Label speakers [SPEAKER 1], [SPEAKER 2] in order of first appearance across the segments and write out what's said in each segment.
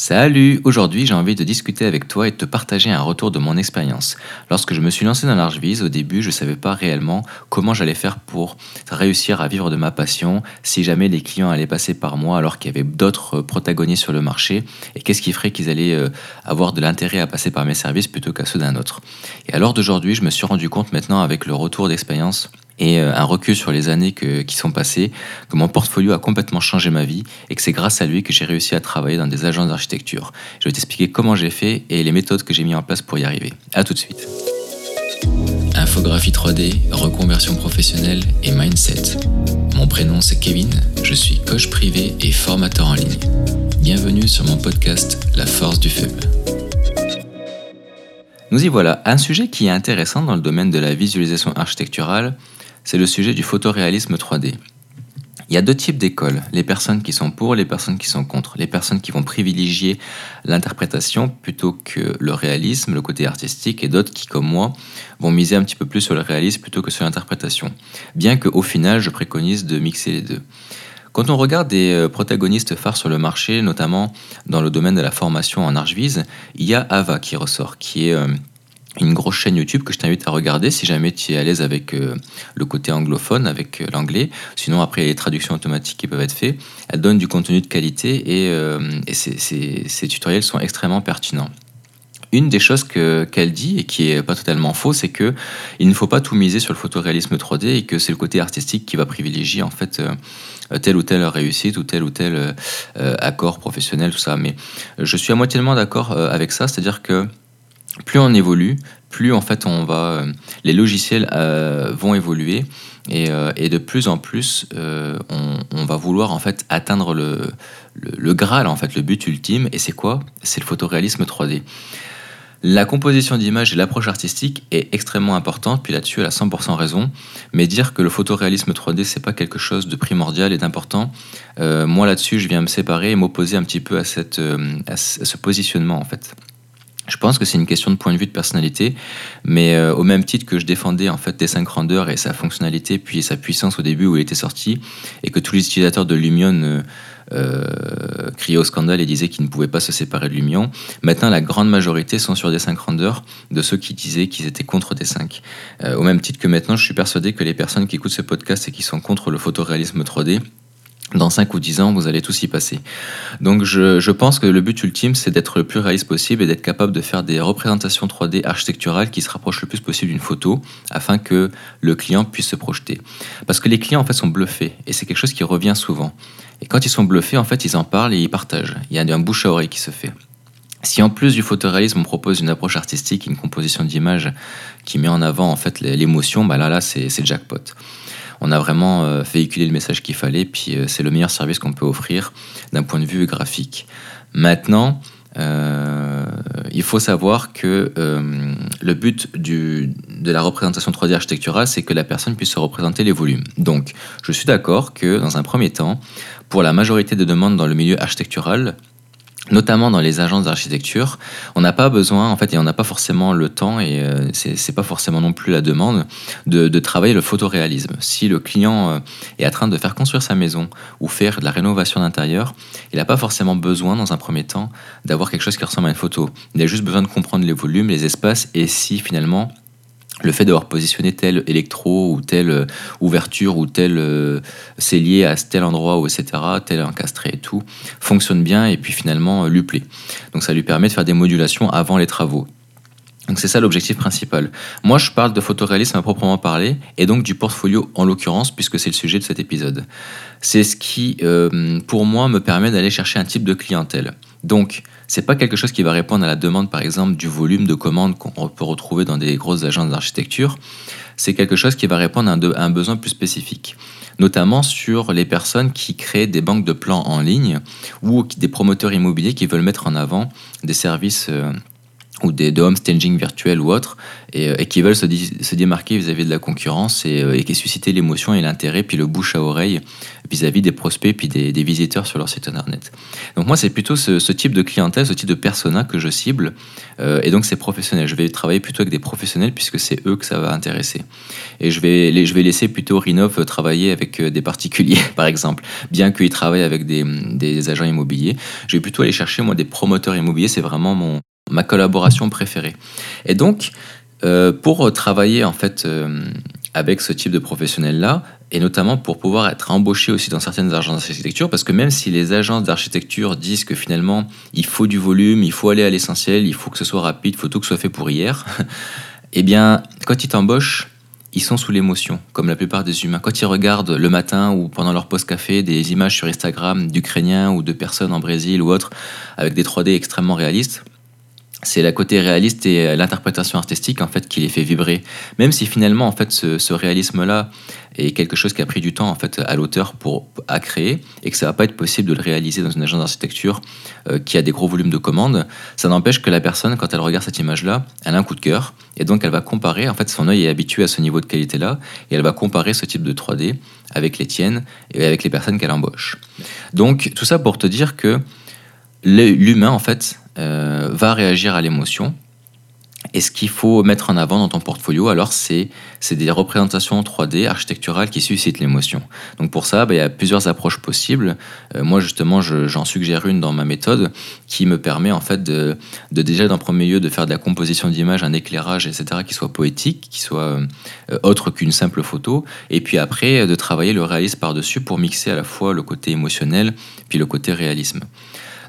[SPEAKER 1] Salut Aujourd'hui, j'ai envie de discuter avec toi et de te partager un retour de mon expérience. Lorsque je me suis lancé dans l'Archvise, au début, je ne savais pas réellement comment j'allais faire pour réussir à vivre de ma passion, si jamais les clients allaient passer par moi alors qu'il y avait d'autres protagonistes sur le marché, et qu'est-ce qui ferait qu'ils allaient euh, avoir de l'intérêt à passer par mes services plutôt qu'à ceux d'un autre. Et alors d'aujourd'hui, je me suis rendu compte maintenant avec le retour d'expérience et euh, un recul sur les années qui sont passées, que mon portfolio a complètement changé ma vie et que c'est grâce à lui que j'ai réussi à travailler dans des agences d'architecture. Je vais t'expliquer comment j'ai fait et les méthodes que j'ai mis en place pour y arriver. A tout de suite. Infographie 3D, reconversion professionnelle et mindset. Mon prénom c'est Kevin, je suis coach privé et formateur en ligne. Bienvenue sur mon podcast La force du faible. Nous y voilà, un sujet qui est intéressant dans le domaine de la visualisation architecturale, c'est le sujet du photoréalisme 3D. Il y a deux types d'écoles, les personnes qui sont pour, les personnes qui sont contre. Les personnes qui vont privilégier l'interprétation plutôt que le réalisme, le côté artistique, et d'autres qui, comme moi, vont miser un petit peu plus sur le réalisme plutôt que sur l'interprétation. Bien qu'au final, je préconise de mixer les deux. Quand on regarde des euh, protagonistes phares sur le marché, notamment dans le domaine de la formation en Archviz, il y a Ava qui ressort, qui est euh, une grosse chaîne YouTube que je t'invite à regarder si jamais tu es à l'aise avec euh, le côté anglophone, avec euh, l'anglais. Sinon, après, il y a les traductions automatiques qui peuvent être faites. Elle donne du contenu de qualité et, euh, ces, tutoriels sont extrêmement pertinents. Une des choses qu'elle dit et qui est pas totalement faux, c'est que il ne faut pas tout miser sur le photoréalisme 3D et que c'est le côté artistique qui va privilégier en fait telle ou telle réussite ou tel ou tel accord professionnel, tout ça. Mais je suis à moitié d'accord avec ça, c'est-à-dire que plus on évolue, plus en fait on va, euh, les logiciels euh, vont évoluer et, euh, et, de plus en plus on, on, va vouloir en fait atteindre le, le, le, Graal en fait, le but ultime. Et c'est quoi? C'est le photoréalisme 3D. La composition d'image et l'approche artistique est extrêmement importante, puis là-dessus elle a 100% raison, mais dire que le photoréalisme 3D c'est pas quelque chose de primordial et d'important, moi là-dessus je viens me séparer et m'opposer un petit peu à, cette, à ce positionnement en fait. Je pense que c'est une question de point de vue de personnalité, mais euh, au même titre que je défendais en fait des 5 Render et sa fonctionnalité puis sa puissance au début où il était sorti, et que tous les utilisateurs de Lumion euh, euh, criaient au scandale et disaient qu'ils ne pouvaient pas se séparer de Lumion, maintenant la grande majorité sont sur des 5 Render de ceux qui disaient qu'ils étaient contre des 5. au même titre que maintenant, je suis persuadé que les personnes qui écoutent ce podcast et qui sont contre le photoréalisme 3D dans 5 ou 10 ans, vous allez tous y passer. Donc je, je pense que le but ultime, c'est d'être le plus réaliste possible et d'être capable de faire des représentations 3D architecturales qui se rapprochent le plus possible d'une photo afin que le client puisse se projeter. Parce que les clients, en fait, sont bluffés et c'est quelque chose qui revient souvent. Et quand ils sont bluffés, en fait, ils en parlent et ils partagent. Il y a un bouche à oreille qui se fait. Si en plus du photoréalisme, on propose une approche artistique, une composition d'image qui met en avant en fait l'émotion, bah là, là, c'est jackpot on a vraiment euh, véhiculé le message qu'il fallait, puis euh, c'est le meilleur service qu'on peut offrir d'un point de vue graphique. Maintenant, euh, il faut savoir que le but de la représentation 3D architecturale, c'est que la personne puisse se représenter les volumes. Donc, je suis d'accord que dans un premier temps, pour la majorité des demandes dans le milieu architectural, notamment dans les agences d'architecture, on n'a pas besoin, en fait, et on n'a pas forcément le temps, et euh, c'est pas forcément non plus la demande, de, travailler le photoréalisme. Si le client euh, est en train de faire construire sa maison ou faire de la rénovation d'intérieur, il n'a pas forcément besoin, dans un premier temps, d'avoir quelque chose qui ressemble à une photo. Il a juste besoin de comprendre les volumes, les espaces, et si finalement le fait d'avoir positionné tel électro ou telle euh, ouverture ou tel euh, cellier à tel endroit ou etc., tel encastré et tout, fonctionne bien et puis finalement euh, lui plaît. Donc ça lui permet de faire des modulations avant les travaux. Donc c'est ça l'objectif principal. Moi je parle de photoréalisme à proprement parler et donc du portfolio en l'occurrence puisque c'est le sujet de cet épisode. C'est ce qui pour moi me permet d'aller chercher un type de clientèle. Donc c'est pas quelque chose qui va répondre à la demande, par exemple, du volume de commandes qu'on peut retrouver dans des grosses agences d'architecture. C'est quelque chose qui va répondre à un, besoin plus spécifique, notamment sur les personnes qui créent des banques de plans en ligne ou des promoteurs immobiliers qui veulent mettre en avant des services. Euh, ou des, de home staging virtuel ou autre, et, et qui veulent se, se démarquer vis-à-vis de la concurrence et, et qui susciter l'émotion et l'intérêt, puis le bouche à oreille vis-à-vis des prospects puis des, des, visiteurs sur leur site internet. Donc moi, c'est plutôt ce, ce, type de clientèle, ce type de persona que je cible, euh, et donc c'est professionnel. Je vais travailler plutôt avec des professionnels puisque c'est eux que ça va intéresser. Et je vais, je vais laisser plutôt Rinov travailler avec des particuliers, par exemple, bien qu'ils travaillent avec des, des agents immobiliers. Je vais plutôt aller chercher moi des promoteurs immobiliers. C'est vraiment mon ma collaboration préférée. Et donc, euh, pour travailler en fait euh, avec ce type de professionnel-là, et notamment pour pouvoir être embauché aussi dans certaines agences d'architecture, parce que même si les agences d'architecture disent que finalement il faut du volume, il faut aller à l'essentiel, il faut que ce soit rapide, il faut tout que ce soit fait pour hier, eh bien, quand ils t'embauchent, ils sont sous l'émotion, comme la plupart des humains. Quand ils regardent le matin ou pendant leur pause café des images sur Instagram d'Ukrainiens ou de personnes en Brésil ou autres avec des 3D extrêmement réalistes, c'est la côté réaliste et l'interprétation artistique en fait qui les fait vibrer. Même si finalement en fait ce, ce réalisme-là est quelque chose qui a pris du temps en fait à l'auteur pour à créer et que ça va pas être possible de le réaliser dans une agence d'architecture euh, qui a des gros volumes de commandes, ça n'empêche que la personne quand elle regarde cette image-là, elle a un coup de cœur et donc elle va comparer. En fait, son œil est habitué à ce niveau de qualité-là et elle va comparer ce type de 3D avec les tiennes et avec les personnes qu'elle embauche. Donc tout ça pour te dire que l'humain en fait euh, va réagir à l'émotion. Et ce qu'il faut mettre en avant dans ton portfolio, alors, c'est des représentations 3D architecturales qui suscitent l'émotion. Donc pour ça, bah, il y a plusieurs approches possibles. Euh, moi, justement, j'en suggère une dans ma méthode qui me permet en fait de, déjà, d'un premier lieu, de faire de la composition d'image, un éclairage, etc., qui soit poétique, qui soit euh, autre qu'une simple photo. Et puis après, de travailler le réalisme par-dessus pour mixer à la fois le côté émotionnel puis le côté réalisme.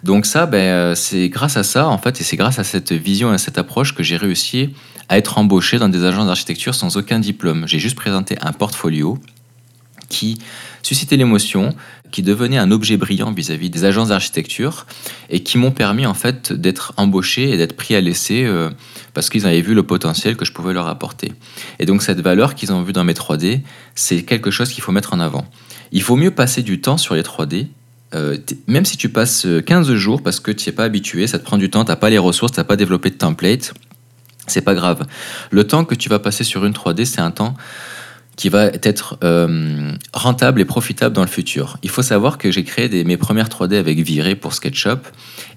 [SPEAKER 1] Donc ça, ben, euh, c'est grâce à ça, en fait, et c'est grâce à cette vision et à cette approche que j'ai réussi à être embauché dans des agences d'architecture sans aucun diplôme. J'ai juste présenté un portfolio qui suscitait l'émotion, qui devenait un objet brillant vis-à-vis des agences d'architecture et qui m'ont permis en fait d'être embauché et d'être pris à l'essai euh, parce qu'ils avaient vu le potentiel que je pouvais leur apporter. Et donc cette valeur qu'ils ont vue dans mes 3D, c'est quelque chose qu'il faut mettre en avant. Il faut mieux passer du temps sur les 3D euh, même si tu passes 15 jours parce que tu n'y es pas habitué, ça te prend du temps, tu n'as pas les ressources, tu n'as pas développé de template, c'est pas grave. Le temps que tu vas passer sur une 3D, c'est un temps qui va être euh, rentable et profitable dans le futur. Il faut savoir que j'ai créé des, mes premières 3D avec Viré pour SketchUp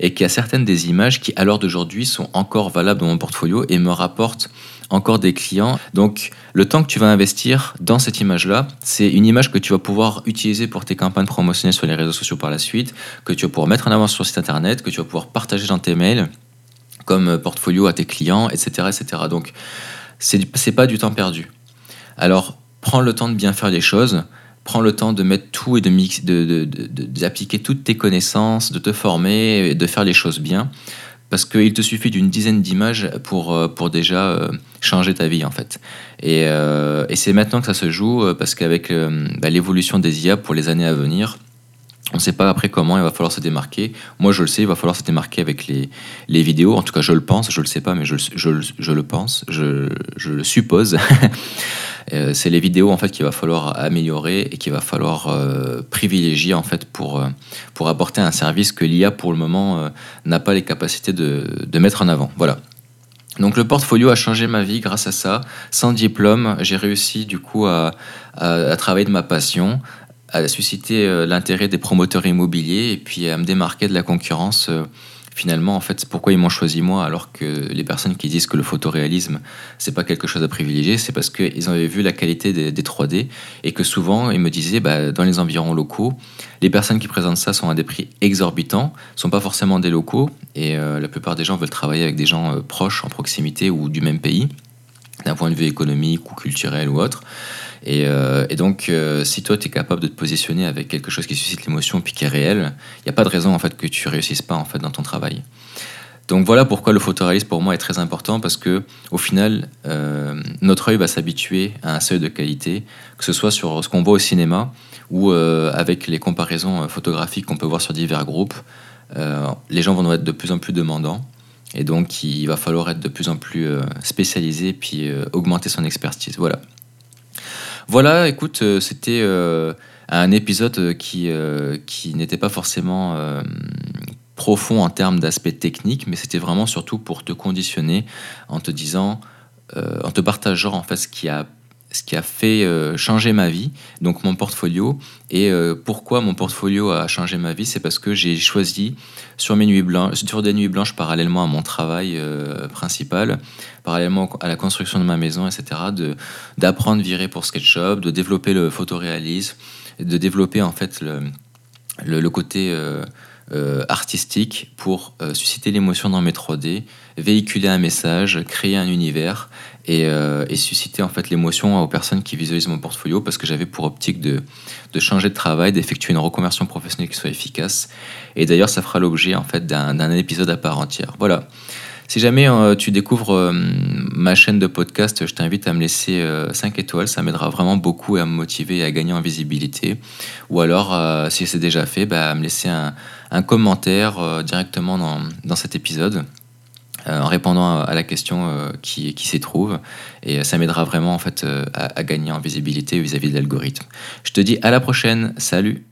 [SPEAKER 1] et qu'il y a certaines des images qui, à l'heure d'aujourd'hui, sont encore valables dans mon portfolio et me rapportent encore des clients. Donc, le temps que tu vas investir dans cette image-là, c'est une image que tu vas pouvoir utiliser pour tes campagnes promotionnelles sur les réseaux sociaux par la suite, que tu vas pouvoir mettre en avant sur le site internet, que tu vas pouvoir partager dans tes mails comme portfolio à tes clients, etc. etc. Donc, c'est pas du temps perdu. Alors, prends le temps de bien faire les choses, prends le temps de mettre tout et de mix, d'appliquer de, toutes tes connaissances, de te former, et de faire les choses bien parce qu'il te suffit d'une dizaine d'images pour, euh, pour déjà euh, changer ta vie en fait. Et, euh, et c'est maintenant que ça se joue parce qu'avec bah, l'évolution des IA pour les années à venir, on ne sait pas après comment il va falloir se démarquer. Moi, je le sais, il va falloir se démarquer avec les, les vidéos. En tout cas, je le pense, je ne le sais pas, mais je, je, je le pense, je, je le suppose. Euh, c'est les vidéos en fait qu'il va falloir améliorer et qu'il va falloir euh, privilégier en fait pour, euh, pour apporter un service que l'IA pour le moment n'a pas les capacités de, de, mettre en avant. Voilà. Donc le portfolio a changé ma vie grâce à ça. Sans diplôme, j'ai réussi du coup à, à, à, travailler de ma passion, à susciter l'intérêt des promoteurs immobiliers et puis à me démarquer de la concurrence finalement, en fait, pourquoi ils m'ont choisi moi alors que les personnes qui disent que le photoréalisme, c'est pas quelque chose à privilégier, c'est parce qu'ils avaient vu la qualité des, 3D et que souvent, ils me disaient, bah, dans les environs locaux, les personnes qui présentent ça sont à des prix exorbitants, sont pas forcément des locaux et euh, la plupart des gens veulent travailler avec des gens euh, proches, en proximité ou du même pays, d'un point de vue économique ou culturel ou autre. Euh, et, donc, euh, si toi, tu es capable de te positionner avec quelque chose qui suscite l'émotion puis qui est réel, il n'y a pas de raison en fait que tu réussisses pas en fait dans ton travail. Donc voilà pourquoi le photoréalisme pour moi est très important parce que au final, euh, notre œil va s'habituer à un seuil de qualité, que ce soit sur ce qu'on voit au cinéma ou avec les comparaisons photographiques qu'on peut voir sur divers groupes. les gens vont être de plus en plus demandants et donc il va falloir être de plus en plus spécialisé puis augmenter son expertise. Voilà. Voilà, écoute, euh, c'était euh, un épisode qui, euh, qui n'était pas forcément profond en termes d'aspect technique, mais c'était vraiment surtout pour te conditionner en te disant, en te partageant en fait ce qui a ce qui a fait euh, changer ma vie, donc mon portfolio. Et euh, pourquoi mon portfolio a changé ma vie? C'est parce que j'ai choisi sur, mes nuits blanches, sur des nuits blanches parallèlement à mon travail euh, principal, parallèlement à la construction de ma maison, etc., d'apprendre virer pour SketchUp, de développer le photoréalisme, de développer en fait le, le, côté artistique pour susciter l'émotion dans mes 3D, véhiculer un message, créer un univers euh, et, susciter en fait l'émotion aux personnes qui visualisent mon portfolio parce que j'avais pour optique de, de, changer de travail, d'effectuer une reconversion professionnelle qui soit efficace. Et d'ailleurs, ça fera l'objet en fait d'un épisode à part entière. Voilà. Si jamais euh, tu découvres euh, ma chaîne de podcast, je t'invite à me laisser 5 étoiles. Ça m'aidera vraiment beaucoup à me motiver et à gagner en visibilité. Ou alors, si c'est déjà fait, bah, à me laisser un, un commentaire directement dans, dans cet épisode. Euh, en répondant à, la question euh, qui, qui s'y trouve. Et ça m'aidera vraiment en fait euh, à, à, gagner en visibilité vis-à-vis -vis de l'algorithme. Je te dis à la prochaine. Salut